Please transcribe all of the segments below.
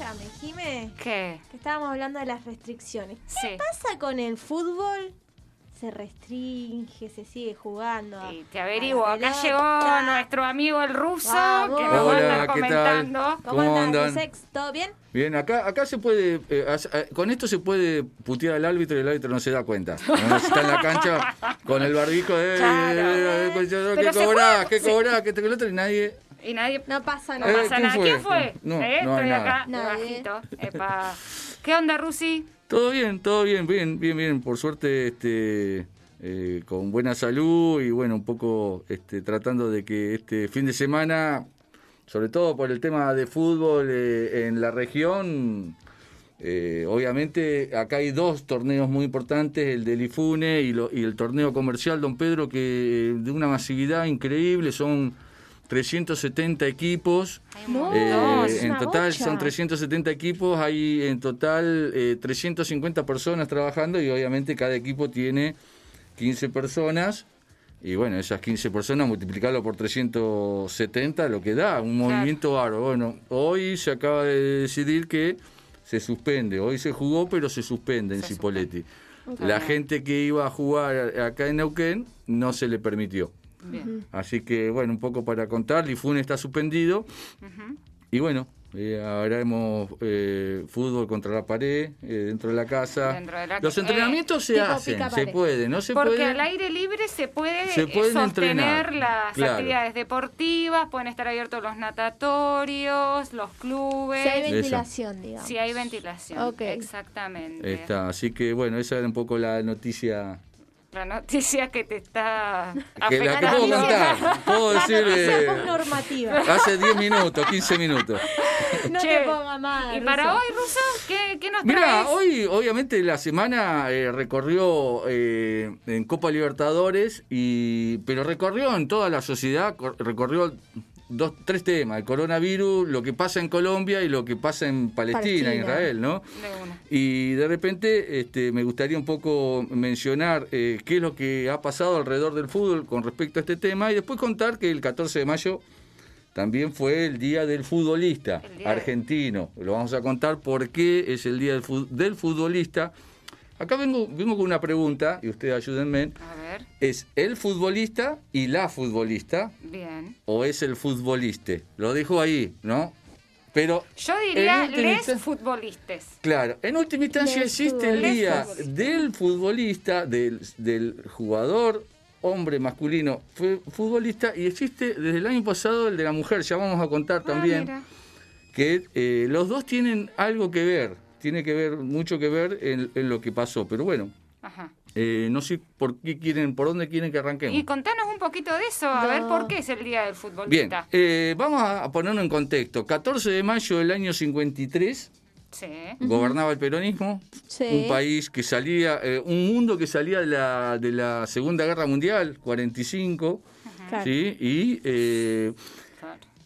Escúchame, Jime, ¿Qué? que estábamos hablando de las restricciones. ¿Qué Sí. pasa con el fútbol? Se restringe, se sigue jugando. Y te averiguo, acá pelota. llegó nuestro amigo el ruso, Vamos. que nos va a Hola, ¿qué tal? comentando. ¿Cómo, ¿Cómo andas, andan? Sex? ¿Todo bien? Bien, acá, acá se puede, eh, eh, con esto se puede putear al árbitro y el árbitro no se da cuenta. No está en la cancha con el barbijo de, Claro. eh, eh, pues, ¿qué cobrás? ¿Qué cobrás? ¿Qué te que el otro? Y nadie... Y nadie No pasa no Eh, nada. pasa ¿quién nada. fue? ¿Quién fue? No, ¿Eh? no hay Estoy nada. acá, Nadie. debajito. Epa. ¿Qué onda, Rusi? Todo bien, todo bien, bien, bien, bien. Por suerte, este, eh, con buena salud y bueno, un poco este, tratando de que este fin de semana, sobre todo por el tema de fútbol eh, en la región, eh, obviamente acá hay dos torneos muy importantes, el del IFUNE y, lo- y el torneo comercial Don Pedro, que eh, de una masividad increíble, son 370 equipos. No, Eh, en total bocha. son 370 equipos, hay en total eh, 350 personas trabajando y obviamente cada equipo tiene 15 personas. Y bueno, esas 15 personas multiplicarlo por 370, lo que da, un Claro. movimiento bárbaro. Bueno, hoy se acaba de decidir que se suspende. Hoy se jugó, pero se suspende en Cipolletti. La gente que iba a jugar acá en Neuquén no se le permitió. Bien. Así que, bueno, un poco para contar, Lifune está suspendido. Y bueno, eh, haremos eh, fútbol contra la pared, eh, dentro de la casa. Dentro de la Los entrenamientos se tipo hacen, pica se puede, no se Porque puede. al aire libre se puede Se eh, pueden sostener entrenar, las claro. actividades deportivas, pueden estar abiertos los natatorios, los clubes, Si hay Eso. ventilación, digamos. si hay ventilación. Ok. Exactamente. Está, así que bueno, esa era un poco la noticia La noticia que te está que la que puedo contar. Puedo La decir noticia eh, normativa. hace 10 minutos, 15 minutos. No Che, te ponga más. Y para Ruso. hoy, Ruso, ¿qué, qué nos Mira, traes? hoy obviamente la semana eh, recorrió eh, en Copa Libertadores, y pero recorrió en toda la sociedad, cor- recorrió dos, tres temas, el coronavirus, lo que pasa en Colombia y lo que pasa en Palestina, Palestina. Israel, ¿no? De. Y de repente este, me gustaría un poco mencionar eh, qué es lo que ha pasado alrededor del fútbol con respecto a este tema y después contar que el 14 de mayo también fue el Día del Futbolista de- argentino. Lo vamos a contar por qué es el Día del, del Futbolista. Acá vengo, vengo con una pregunta y ustedes ayúdenme. A ver, ¿Es el futbolista y la futbolista bien. o es el futbolista? Lo dejo ahí, ¿no? Pero Yo diría les futbolistas. Claro, en última instancia existe el día Futbolista. del futbolista, del, del jugador, hombre masculino, fue futbolista, y existe desde el año pasado el de la mujer, ya vamos a contar Ah, también, mira. que eh, los dos tienen algo que ver, tiene que ver, mucho que ver en, en lo que pasó, pero bueno, Ajá. eh, no sé por qué quieren, por dónde quieren que arranquemos. Y contanos un poquito de eso, a No. ver por qué es el día del Bien, futbolista. eh, vamos a ponerlo en contexto. 14 de mayo del año 53, Sí. gobernaba el peronismo, Sí. un país que salía, eh, un mundo que salía de la, de la Segunda Guerra Mundial, 45, Claro. ¿sí? Y eh.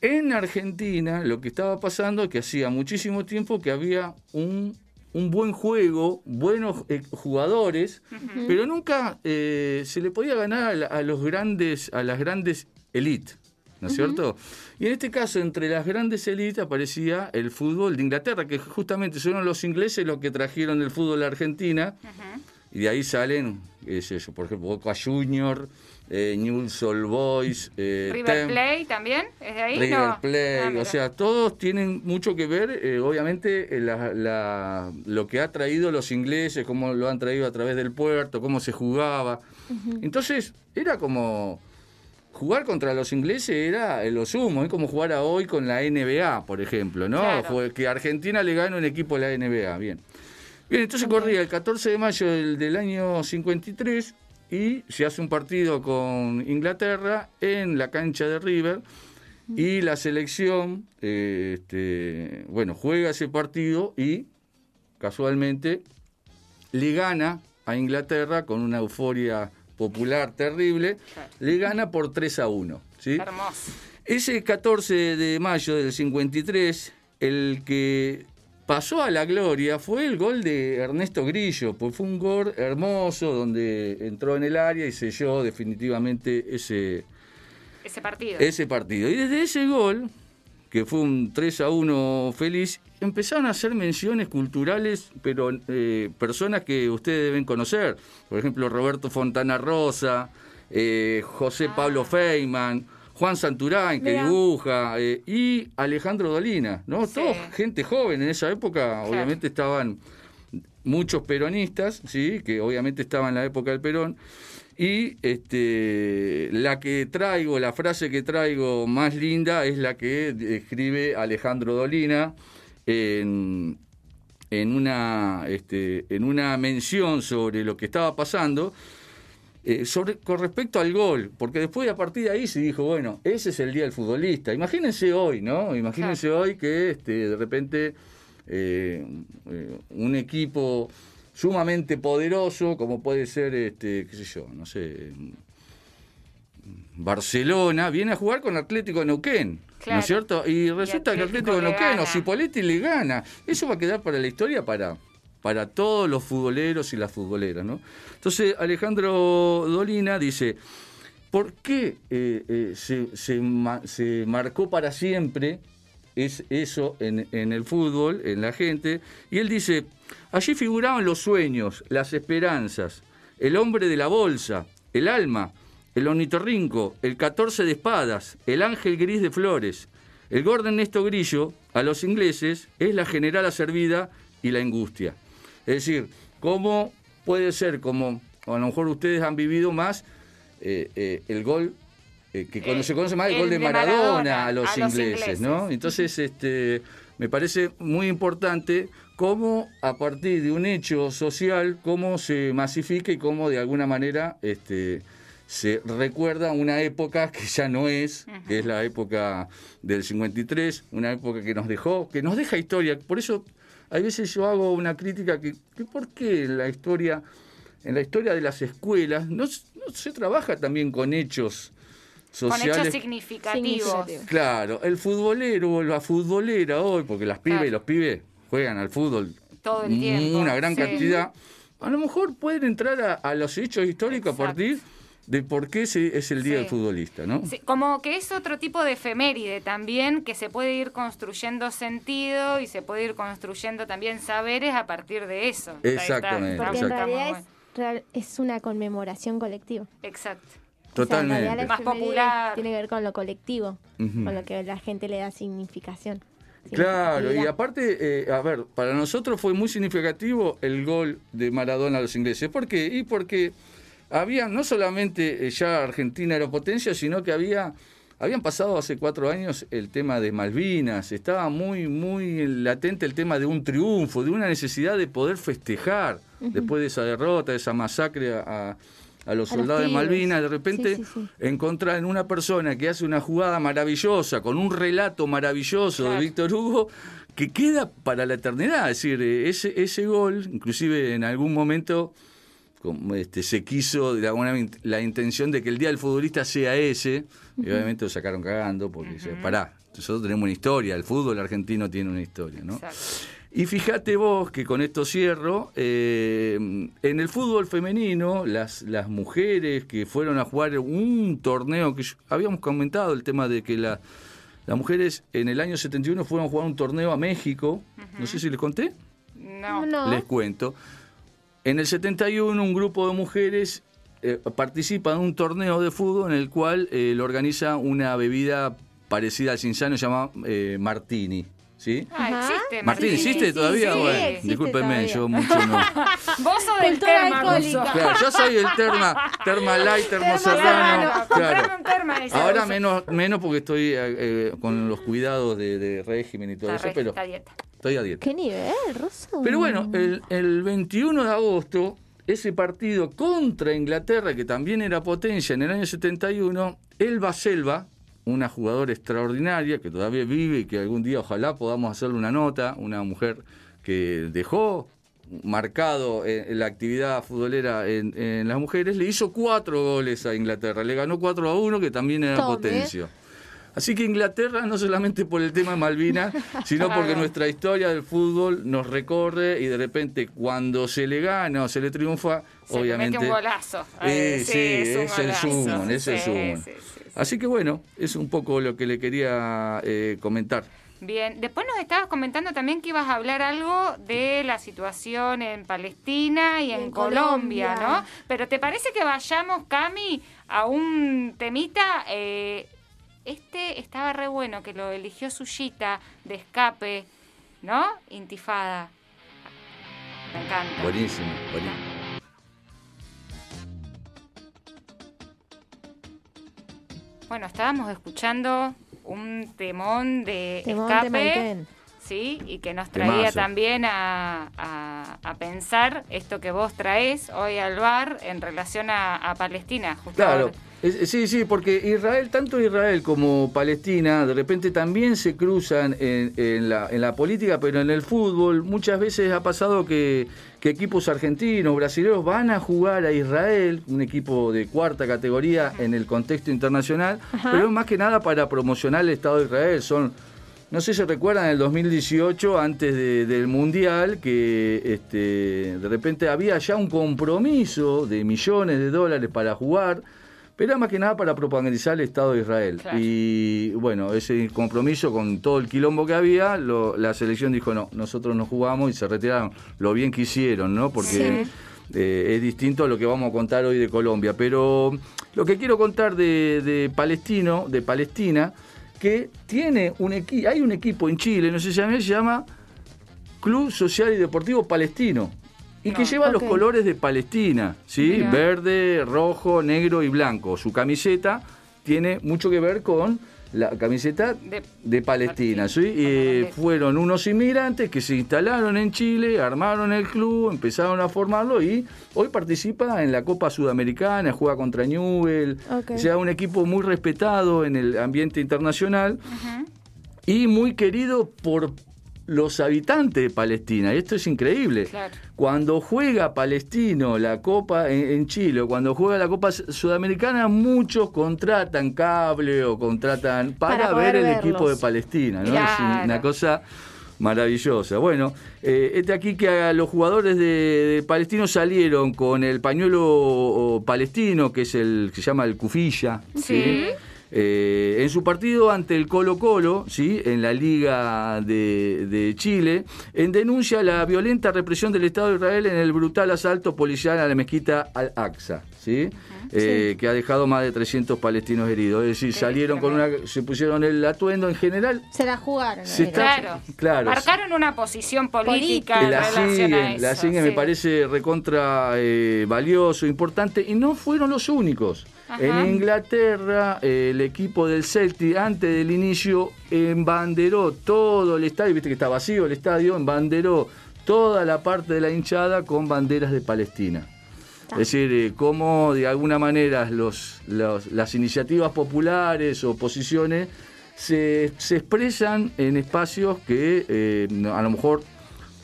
En Argentina lo que estaba pasando es que hacía muchísimo tiempo que había un, un buen juego, buenos eh, jugadores, pero nunca eh, se le podía ganar a, a los grandes, a las grandes élites. ¿No es cierto? Y en este caso, entre las grandes élites aparecía el fútbol de Inglaterra, que justamente fueron los ingleses los que trajeron el fútbol a Argentina, y de ahí salen, por ejemplo, Boca Junior, eh, Newell's Old Boys, eh, River Tem- Plate también, ¿es de ahí? River No. Plate, Ah, o sea, todos tienen mucho que ver, eh, obviamente, eh, la- la- lo que ha traído los ingleses, cómo lo han traído a través del puerto, cómo se jugaba. Entonces, era como jugar contra los ingleses era lo sumo, es como jugar a hoy con la NBA, por ejemplo, ¿no? Claro. Fue que Argentina le gana un equipo a la NBA, bien. Bien, entonces corría el 14 de mayo del, del año 53 y se hace un partido con Inglaterra en la cancha de River y la selección, eh, este, bueno, juega ese partido y casualmente le gana a Inglaterra con una euforia popular terrible, le gana por 3 a 1. ¿sí? Hermoso. Ese 14 de mayo del 53, el que pasó a la gloria fue el gol de Ernesto Grillo, pues fue un gol hermoso donde entró en el área y selló definitivamente ese, Ese partido. ese partido. Y desde ese gol, que fue un 3 a 1 feliz, empezaron a hacer menciones culturales, pero eh, personas que ustedes deben conocer. Por ejemplo, Roberto Fontana Rosa, eh, José Pablo Feynman, Juan Santurain, que dibuja, eh, y Alejandro Dolina, ¿no? Sí. Todos gente joven en esa época, obviamente estaban muchos peronistas, sí, que obviamente estaban en la época del Perón. Y este, la que traigo, la frase que traigo más linda es la que escribe Alejandro Dolina en, en, una, este, en una mención sobre lo que estaba pasando. Eh, sobre, con respecto al gol, porque después a partir de ahí se dijo, bueno, ese es el día del futbolista. Imagínense hoy, ¿no? Imagínense hoy que este, de repente eh, eh, un equipo sumamente poderoso, como puede ser, este, qué sé yo, no sé, Barcelona, viene a jugar con Atlético de Neuquén. ¿No Claro. es cierto? Y resulta que Atlético Atlético de Neuquén o. Cipoletti le gana. Eso va a quedar para la historia para, para todos los futboleros y las futboleras, ¿no? Entonces, Alejandro Dolina dice, ¿por qué eh, eh, se, se ma- se marcó para siempre es eso en, el fútbol, en la gente? Y él dice, allí figuraban los sueños, las esperanzas, el hombre de la bolsa, el alma, el ornitorrinco, el 14 de espadas, el ángel gris de flores, el gordo Ernesto Grillo, a los ingleses, es la generala servida y la angustia. Es decir, ¿cómo puede ser, como a lo mejor ustedes han vivido más, eh, eh, el gol, eh, que cuando se conoce más el, el gol de de Maradona, Maradona a los a los ingleses, ingleses. ¿no? Entonces, este, me parece muy importante cómo a partir de un hecho social, cómo se masifica y cómo de alguna manera este, se recuerda una época que ya no es, que es la época del 53, una época que nos dejó, que nos deja historia. Por eso, a veces yo hago una crítica que, que ¿por qué en la historia, en la historia de las escuelas, no, se trabaja también con hechos Con sociales? hechos significativos. Claro, el futbolero o la futbolera hoy, porque las pibes y los pibes juegan al fútbol Todo el tiempo, una gran sí. cantidad, a lo mejor pueden entrar a, a los hechos históricos a Exacto. partir de por qué se- es el día Sí. del futbolista, ¿no? Sí, como que es otro tipo de efeméride también, que se puede ir construyendo sentido y se puede ir construyendo también saberes a partir de eso. Está- está- Exactamente, está- Porque en realidad es, real- es una conmemoración colectiva. Exacto. O sea, en realidad Totalmente. la Más popular. Tiene que ver con lo colectivo, con lo que la gente le da significación. Claro, y aparte, eh, a ver, para nosotros fue muy significativo el gol de Maradona a los ingleses. ¿Por qué? Y porque había, no solamente eh, ya Argentina era potencia, sino que había, habían pasado hace cuatro años el tema de Malvinas, estaba muy, muy latente el tema de un triunfo, de una necesidad de poder festejar después de esa derrota, de esa masacre a, a los A los soldados de. Malvinas, de repente Sí, sí, sí. encontrar en una persona que hace una jugada maravillosa, con un relato maravilloso Claro. de Víctor Hugo, que queda para la eternidad. Es decir, eh, ese, ese gol, inclusive en algún momento como, este, se quiso de alguna in- la intención de que el día del futbolista sea ese, y obviamente lo sacaron cagando, porque dice, pará, nosotros tenemos una historia, el fútbol argentino tiene una historia, ¿no? Exacto. Y fíjate vos que con esto cierro, eh, en el fútbol femenino, las, las mujeres que fueron a jugar un torneo que yo- habíamos comentado, el tema de que la- las mujeres en el año 71 fueron a jugar un torneo a México, no sé si les conté, No. No. les cuento. En el 71 un grupo de mujeres eh, participa en un torneo de fútbol en el cual eh, lo organiza una bebida parecida al cinsano, se llama eh, Martini. ¿Sí? Ah, existe. Martín, sí, ¿existe sí, todavía? sí, bueno, existe discúlpenme, todavía. yo mucho no. Vos sos del Cultura terma. Claro, yo soy el terma, terma light, termo Terma serrano. Claro. un terma, dice Ahora menos, menos porque estoy eh, con los cuidados de, de régimen y todo eso, pero dieta. Estoy a dieta. ¿Qué nivel, Rosso? Pero bueno, el, el 21 de agosto, ese partido contra Inglaterra, que también era potencia en el año 71, Elba Selva, una jugadora extraordinaria que todavía vive y que algún día ojalá podamos hacerle una nota, una mujer que dejó marcado eh, la actividad futbolera en, en las mujeres, le hizo cuatro goles a Inglaterra, le ganó 4 a 1, que también era Tome. potencia. Así que Inglaterra, no solamente por el tema de Malvinas, sino porque nuestra historia del fútbol nos recorre y de repente cuando se le gana o se le triunfa, Se le obviamente... mete un golazo. Eh, Eh, sí, es un es el sumo, es el Sí, sumo. sí, sí, sí. Así que bueno, es un poco lo que le quería eh, comentar. Bien, después nos estabas comentando también que ibas a hablar algo de la situación en Palestina y en, en Colombia, Colombia. ¿no? Pero ¿te parece que vayamos, Cami, a un temita? Eh, este estaba re bueno, que lo eligió Suyita de escape, ¿no? Intifada. Me encanta. Buenísimo, buenísimo. Bueno, estábamos escuchando un temón de Temón escape. Sí, y que nos traía Temazo. también a, a- a pensar esto que vos traes hoy al bar en relación a, a Palestina, justo Claro, sí, sí, porque Israel, tanto Israel como Palestina, de repente también se cruzan en, en la, en la política, pero en el fútbol muchas veces ha pasado que, que equipos argentinos, brasileños van a jugar a Israel, un equipo de cuarta categoría en el contexto internacional, Ajá. pero más que nada para promocionar el Estado de Israel. Son no sé si recuerdan el 2018, antes de- del Mundial, que este, de repente había ya un compromiso de millones de dólares para jugar, pero era más que nada para propagandizar el Estado de Israel. Claro. Y bueno, ese compromiso con todo el quilombo que había, lo- la selección dijo, no, nosotros no jugamos y se retiraron. Lo bien que hicieron, ¿no? Porque... Sí. eh, es distinto a lo que vamos a contar hoy de Colombia. Pero lo que quiero contar de, de Palestino, de Palestina, que tiene un equipo, hay un equipo en Chile, no sé si se llama Club Social y Deportivo Palestino. Y que lleva los colores de Palestina, ¿sí? Mira. Verde, rojo, negro y blanco. Su camiseta tiene mucho que ver con la camiseta De- de Palestina, ¿sí? Eh, fueron unos inmigrantes que se instalaron en Chile, armaron el club, empezaron a formarlo y hoy participa en la Copa Sudamericana, juega contra Newell, Ok. o sea, un equipo muy respetado en el ambiente internacional y muy querido por los habitantes de Palestina. Y esto es increíble. Claro. Cuando juega Palestino la Copa en, en Chile, cuando juega la Copa Sudamericana, muchos contratan cable o contratan para, ver el verlos. equipo de Palestina. ¿no? Es una cosa maravillosa. Bueno, eh, este aquí que a los jugadores de, de Palestino salieron con el pañuelo palestino, que es el que se llama el cufilla. Sí. Eh, en su partido ante el Colo Colo, ¿sí? en la Liga de, de Chile, en denuncia la violenta represión del Estado de Israel en el brutal asalto policial a la mezquita Al-Aqsa, ¿sí? Eh, que ha dejado más de 300 palestinos heridos. Es decir, Qué salieron con una, se pusieron el atuendo en general. Se la jugaron. Se ¿no? está- Claro. claro. Marcaron una posición política Política. en la relación a siguen, eso. la siguen, me parece recontra eh, valioso, importante, y no fueron los únicos. Ajá. En Inglaterra, eh, el equipo del Celtic, antes del inicio, embanderó todo el estadio, viste que está vacío el estadio, embanderó toda la parte de la hinchada con banderas de Palestina. Es decir, eh, cómo de alguna manera los, los- las iniciativas populares o posiciones se, se expresan en espacios que eh, a lo mejor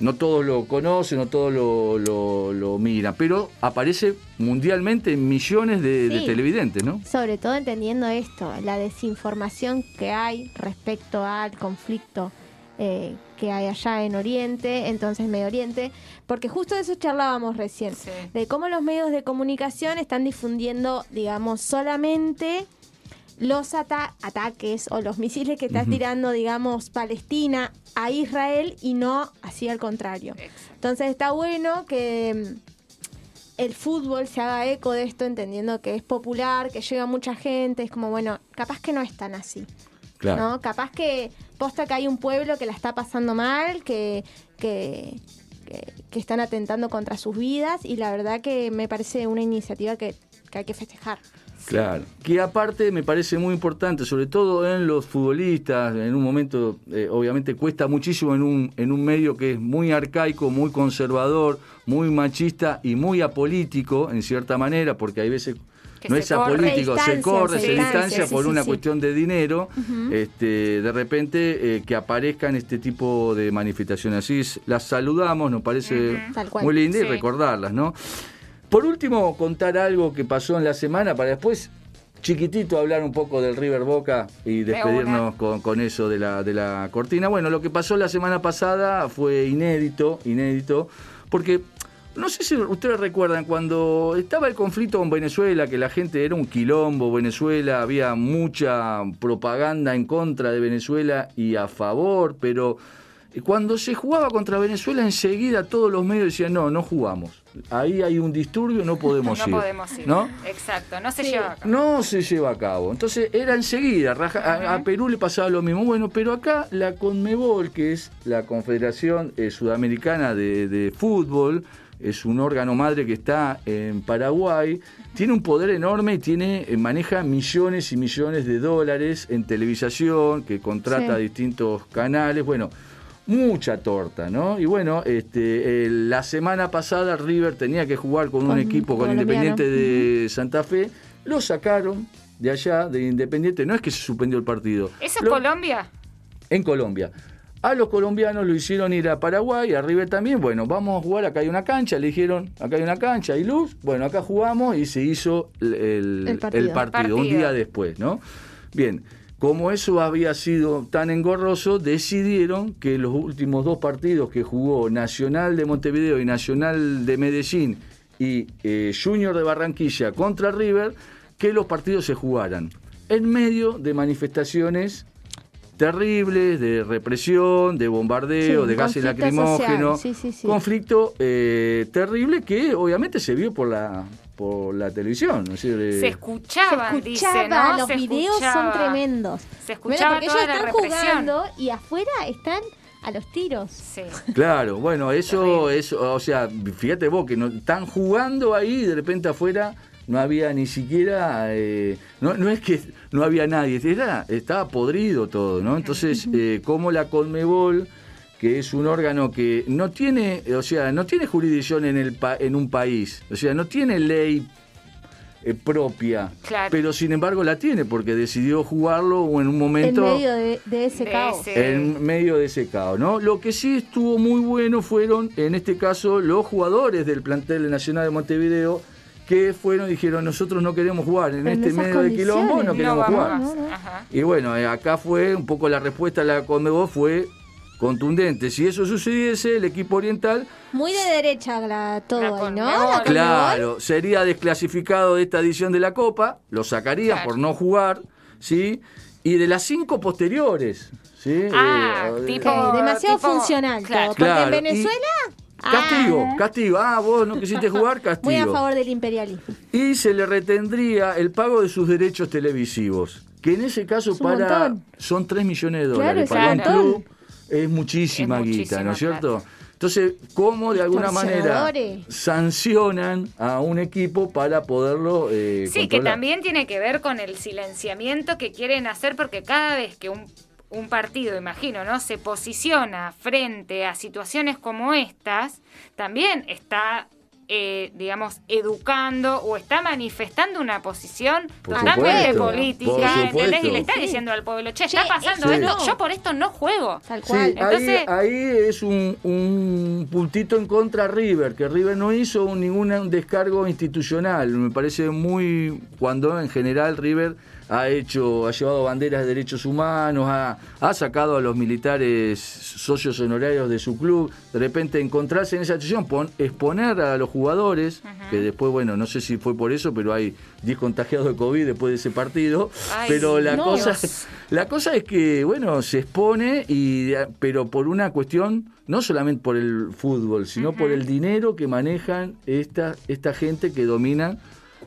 no todos lo conocen, no todos lo, lo- lo miran, pero aparece mundialmente en millones de, televidentes, ¿no? Sobre todo entendiendo esto, la desinformación que hay respecto al conflicto eh, que hay allá en Oriente, entonces Medio Oriente, porque justo de eso charlábamos recién, Sí. de cómo los medios de comunicación están difundiendo, digamos, solamente los ata- ataques o los misiles que está tirando, digamos, Palestina a Israel y no así al contrario. Exacto. Entonces está bueno que mm, el fútbol se haga eco de esto, entendiendo que es popular, que llega mucha gente, es como, bueno, capaz que no es tan así, Claro. ¿no? Capaz que posta que hay un pueblo que la está pasando mal, que, que, que, que están atentando contra sus vidas y la verdad que me parece una iniciativa que, que hay que festejar. Claro. Que aparte me parece muy importante, sobre todo en los futbolistas, en un momento, eh, obviamente cuesta muchísimo en un, en un medio que es muy arcaico, muy conservador, muy machista y muy apolítico, en cierta manera, porque hay veces Que no se es corre. apolítico, se corre, se se distancia, sí, por sí, una sí. cuestión de dinero, este, de repente eh, que aparezcan este tipo de manifestaciones así, es- las saludamos, nos parece muy linda y recordarlas, ¿no? Por último, contar algo que pasó en la semana para después chiquitito hablar un poco del River Boca y despedirnos con, con, eso de la, de la cortina. Bueno, lo que pasó la semana pasada fue inédito, inédito, porque no sé si ustedes recuerdan cuando estaba el conflicto con Venezuela, que la gente era un quilombo, Venezuela, había mucha propaganda en contra de Venezuela y a favor, pero cuando se jugaba contra Venezuela enseguida todos los medios decían, no, no jugamos. Ahí hay un disturbio, no podemos ir. No podemos ir. ¿no? Exacto, no se lleva a cabo. No se lleva a cabo. Entonces era enseguida, a, Perú le pasaba lo mismo. Bueno, pero acá la CONMEBOL, que es la Confederación eh, Sudamericana de, de Fútbol, es un órgano madre que está en Paraguay, tiene un poder enorme y tiene, eh, maneja millones y millones de dólares en televisación, que contrata distintos canales, bueno, mucha torta, ¿no? Y bueno, este, la semana pasada River tenía que jugar con, un equipo, con Independiente de Santa Fe, lo sacaron de allá, de Independiente, no es que se suspendió el partido. ¿Eso es Colombia? En Colombia. A los colombianos lo hicieron ir a Paraguay, a River también. Bueno, vamos a jugar, acá hay una cancha, le dijeron, acá hay una cancha, hay luz. Bueno, acá jugamos y se hizo el, partido, un día después, ¿no? Bien, como eso había sido tan engorroso, decidieron que los últimos dos partidos que jugó Nacional de Montevideo y Nacional de Medellín y eh, Junior de Barranquilla contra River, que los partidos se jugaran en medio de manifestaciones terribles de represión, de bombardeo, de gases lacrimógenos, conflicto eh, terrible que obviamente se vio por la por la televisión. se escuchaba, los videos son tremendos. Se escuchaba porque ellos están jugando y afuera están a los tiros. Sí. Claro, bueno, eso, eso, o sea, fíjate vos que no, están jugando ahí y de repente afuera no había ni siquiera, eh, no, no, es que no había nadie, era, estaba podrido todo, ¿no? Entonces, eh, como la Colmebol, que es un órgano que no tiene, o sea, no tiene jurisdicción en, el en un país, o sea, no tiene ley eh, propia, pero sin embargo la tiene porque decidió jugarlo en un momento en medio de, ese caos, en medio de ese caos, ¿no? Lo que sí estuvo muy bueno fueron, en este caso, los jugadores del plantel Nacional de Montevideo que fueron y dijeron, nosotros no queremos jugar en, este medio de quilombo, no queremos jugar. Y bueno, eh, acá fue un poco la respuesta de la Conmebol fue contundente. Si eso sucediese, el equipo oriental... Muy de derecha la, todo, ¿no? claro, sería desclasificado de esta edición de la Copa, lo sacarían por no jugar, ¿sí? Y de las cinco posteriores, ¿sí? Ah, eh, tipo, demasiado funcional Porque en Venezuela... Castigo, ah. castigo. Ah, vos no quisiste jugar, castigo. Muy a favor del imperialismo. Y se le retendría el pago de sus derechos televisivos, que en ese caso para son 3 millones de dólares. para un club es muchísima guita, ¿no es cierto? Entonces, ¿cómo de alguna manera sancionan a un equipo para poderlo eh, Sí, que también tiene que ver con el silenciamiento que quieren hacer, porque cada vez que un un partido, imagino, ¿no? Se posiciona frente a situaciones como estas, también está, eh, digamos, educando o está manifestando una posición totalmente política, ¿entendés? Y le está diciendo al pueblo, che, está pasando esto, yo por esto no juego. Tal cual. Entonces, ahí, es un, un, puntito en contra River, que River no hizo ningún descargo institucional. Me parece muy, cuando en general River ha hecho, ha llevado banderas de derechos humanos, ha, sacado a los militares socios honorarios de su club, de repente encontrarse en esa situación, exponer a los jugadores, que después, bueno, no sé si fue por eso, pero hay 10 contagiados de COVID después de ese partido, pero la cosa, la cosa es que, bueno, se expone, y, pero por una cuestión, no solamente por el fútbol, sino por el dinero que manejan esta, esta gente que domina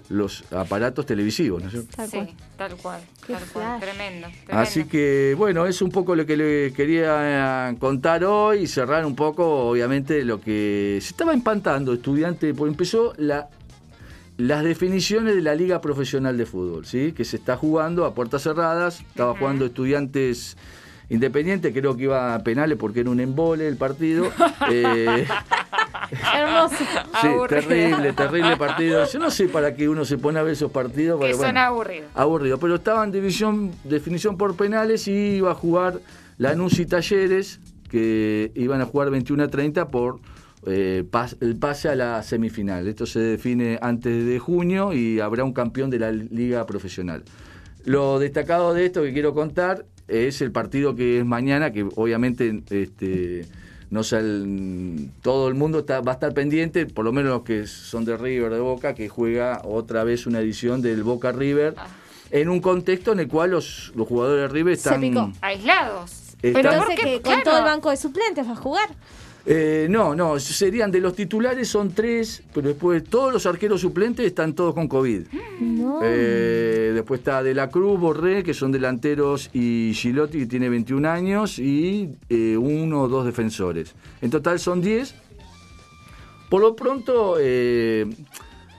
los aparatos televisivos, ¿no es cierto? sí, tal cual, tal cual. Tremendo, Así que, bueno, es un poco lo que le quería eh, contar hoy y cerrar un poco, obviamente, lo que se estaba empantando estudiante, porque empezó la las definiciones de la Liga Profesional de Fútbol, ¿sí? que se está jugando a puertas cerradas, estaba jugando estudiantes independientes, creo que iba a penales porque era un embole el partido. eh, Hermoso. Sí, terrible, terrible partido. Yo no sé para qué uno se pone a ver esos partidos. Que son aburridos. Aburridos, pero estaba en división, definición por penales y iba a jugar Lanús y Talleres, que iban a jugar 21 a 30 por eh, pas- el pase a la semifinal. Esto se define antes de junio y habrá un campeón de la liga profesional. Lo destacado de esto que quiero contar es el partido que es mañana, que obviamente este, no sal- todo el mundo está- va a estar pendiente, por lo menos los que son de River, de Boca, que juega otra vez una edición del Boca River, en un contexto en el cual los, los jugadores de River Se están... picó. Aislados. Está- Pero que con Claro. todo el banco de suplentes va a jugar. Eh, no, no, serían de los titulares son tres, pero después todos los arqueros suplentes están todos con COVID. No. Eh, después está De la Cruz, Borré, que son delanteros, y Gilotti, que tiene 21 años, y eh, uno o dos defensores. En total son 10. Por lo pronto,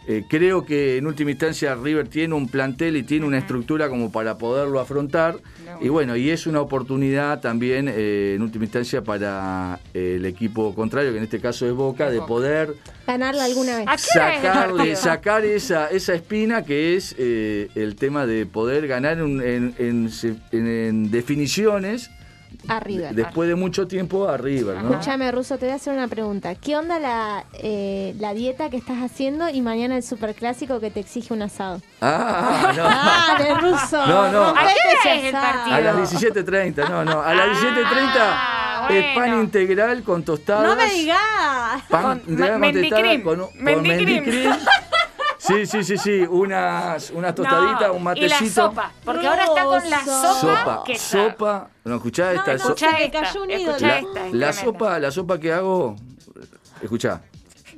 eh, creo que en última instancia River tiene un plantel y tiene una estructura como para poderlo afrontar. Y bueno, y es una oportunidad también, eh, en última instancia, para eh, el equipo contrario, que en este caso es Boca, de Boca. poder Ganarla alguna vez. ¿A qué hora es el sacarle, sacar esa, esa espina que es eh, el tema de poder ganar un- en, en- en- en definiciones A River. después de mucho tiempo a River, ¿no? Escúchame, Ruso, te voy a hacer una pregunta. ¿Qué onda la, eh, la dieta que estás haciendo y mañana el superclásico que te exige un asado? Ah, no. Dale, Ruso. No, no. rompete ¿A qué es el partido? A las 17.30, no, no, a las 17.30 Ah, es pan bueno. integral con tostadas. No me digas. Pan Con integral con tostadas mendicrim, con, con mendicrim. Sí, sí, sí, sí, unas, unas tostaditas, No, un matecito. Y la sopa. Porque ahora está con la sopa. Sopa, que está- sopa. No, escuchá esta. no, so- escucha. Escuchá me esta. cayó un ídolo. La, esta. es la sopa, la sopa que hago, escuchá,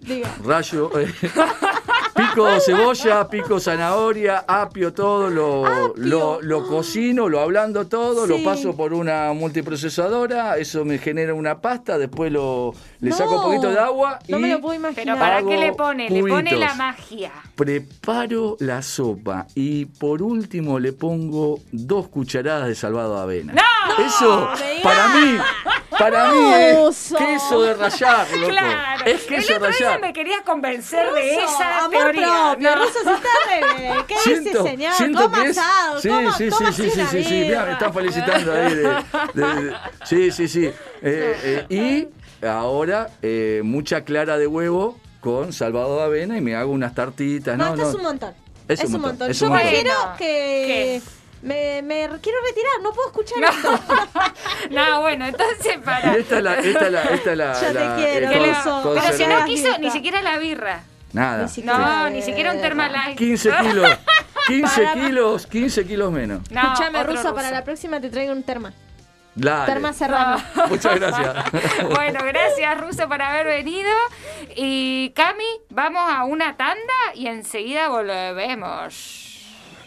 Diga. rayo, eh, pico cebolla, pico zanahoria, apio, todo, lo, lo, lo cocino, lo ablando todo, lo paso por una multiprocesadora, eso me genera una pasta, después lo, le No, saco un poquito de agua y No me lo puedo Pero imaginar. ¿para Hago qué le pone? Le pone la magia. preparo la sopa y por último le pongo dos cucharadas de salvado de avena. ¡No! Eso, para mí, para mí es queso de rayar, loco. Claro. Es el queso de otro día me querías convencer de esa amor teoría. propio. No. Ruso, si está re bien. ¿Qué Siento, dice, señor? siento Coma que es. asado, Sí, coma- sí, sí, coma sí, sí, sí, sí. Mirá, me están felicitando ahí. de- de- de- sí, sí, sí. Eh, eh, y ahora eh, mucha clara de huevo con salvado de avena y me hago unas tartitas. No, No, esto no. es un montón. Es Es, un montón, montón. es Yo un montón. prefiero que. Me, me quiero retirar, no puedo escuchar esto. No, bueno, entonces para. Y esta es la, esta es la, esta es la, Yo te la- quiero, eh, Que con- pero si no quiso ni siquiera la birra. Nada. Ni siquiera. No, ni siquiera un Termalight. 15 kilos. 15 Para- kilos, 15 kilos menos. No, Escúchame, otro Ruso, para la próxima te traigo un terma. Dale. Terma serrano. Muchas gracias. Bueno, gracias Ruso por haber venido. Y Cami, vamos a una tanda y enseguida volvemos.